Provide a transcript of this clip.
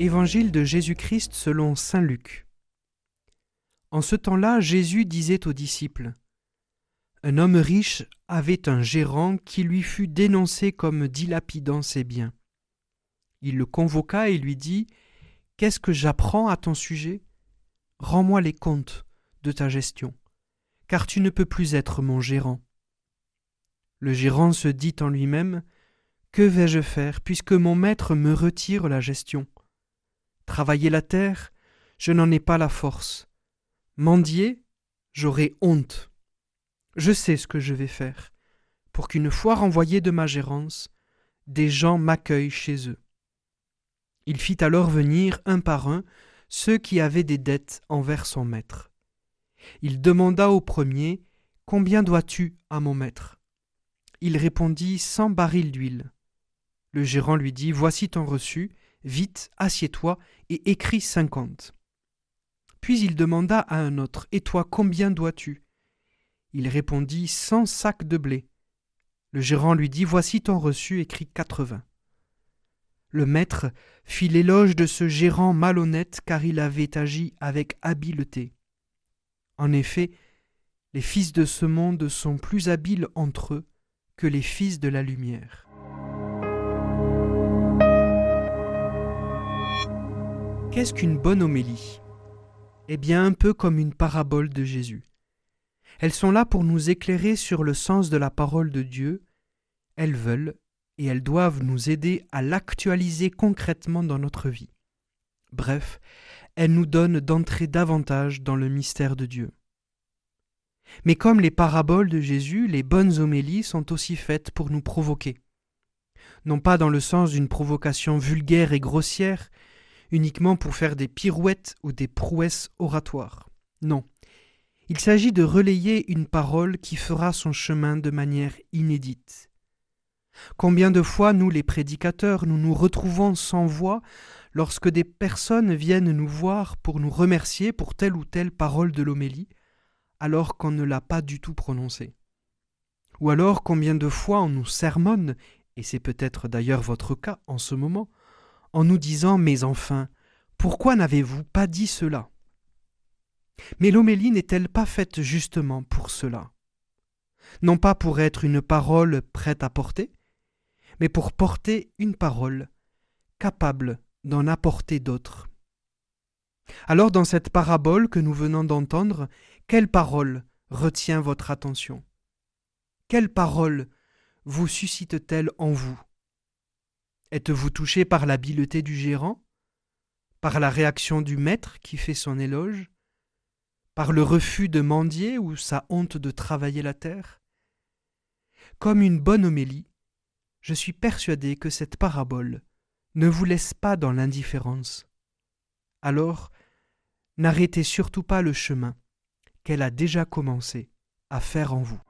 Évangile de Jésus-Christ selon Saint Luc. En ce temps-là, Jésus disait aux disciples Un homme riche avait un gérant qui lui fut dénoncé comme dilapidant ses biens. Il le convoqua et lui dit Qu'est-ce que j'apprends à ton sujet? Rends-moi les comptes de ta gestion, car tu ne peux plus être mon gérant. Le gérant se dit en lui-même Que vais-je faire puisque mon maître me retire la gestion? Travailler la terre, je n'en ai pas la force. Mendier, j'aurai honte. Je sais ce que je vais faire, pour qu'une fois renvoyé de ma gérance, des gens m'accueillent chez eux. Il fit alors venir un par un ceux qui avaient des dettes envers son maître. Il demanda au premier Combien dois-tu à mon maître? Il répondit Cent barils d'huile. Le gérant lui dit Voici ton reçu, Vite, assieds-toi et écris cinquante. Puis il demanda à un autre Et toi, combien dois-tu? Il répondit Cent sacs de blé. Le gérant lui dit Voici ton reçu, écrit quatre-vingts. Le maître fit l'éloge de ce gérant malhonnête car il avait agi avec habileté. En effet, les fils de ce monde sont plus habiles entre eux que les fils de la lumière. Qu'est-ce qu'une bonne homélie? Eh bien un peu comme une parabole de Jésus. Elles sont là pour nous éclairer sur le sens de la parole de Dieu. Elles veulent et elles doivent nous aider à l'actualiser concrètement dans notre vie. Bref, elles nous donnent d'entrer davantage dans le mystère de Dieu. Mais comme les paraboles de Jésus, les bonnes homélies sont aussi faites pour nous provoquer. Non pas dans le sens d'une provocation vulgaire et grossière, uniquement pour faire des pirouettes ou des prouesses oratoires. Non. Il s'agit de relayer une parole qui fera son chemin de manière inédite. Combien de fois nous les prédicateurs nous nous retrouvons sans voix lorsque des personnes viennent nous voir pour nous remercier pour telle ou telle parole de l'homélie, alors qu'on ne l'a pas du tout prononcée? Ou alors combien de fois on nous sermonne, et c'est peut-être d'ailleurs votre cas en ce moment, en nous disant Mais enfin, pourquoi n'avez-vous pas dit cela? Mais l'homélie n'est-elle pas faite justement pour cela? Non pas pour être une parole prête à porter, mais pour porter une parole capable d'en apporter d'autres. Alors dans cette parabole que nous venons d'entendre, quelle parole retient votre attention? Quelle parole vous suscite-t-elle en vous? Êtes-vous touché par l'habileté du gérant? Par la réaction du maître qui fait son éloge? Par le refus de mendier ou sa honte de travailler la terre? Comme une bonne homélie, je suis persuadé que cette parabole ne vous laisse pas dans l'indifférence. Alors, n'arrêtez surtout pas le chemin qu'elle a déjà commencé à faire en vous.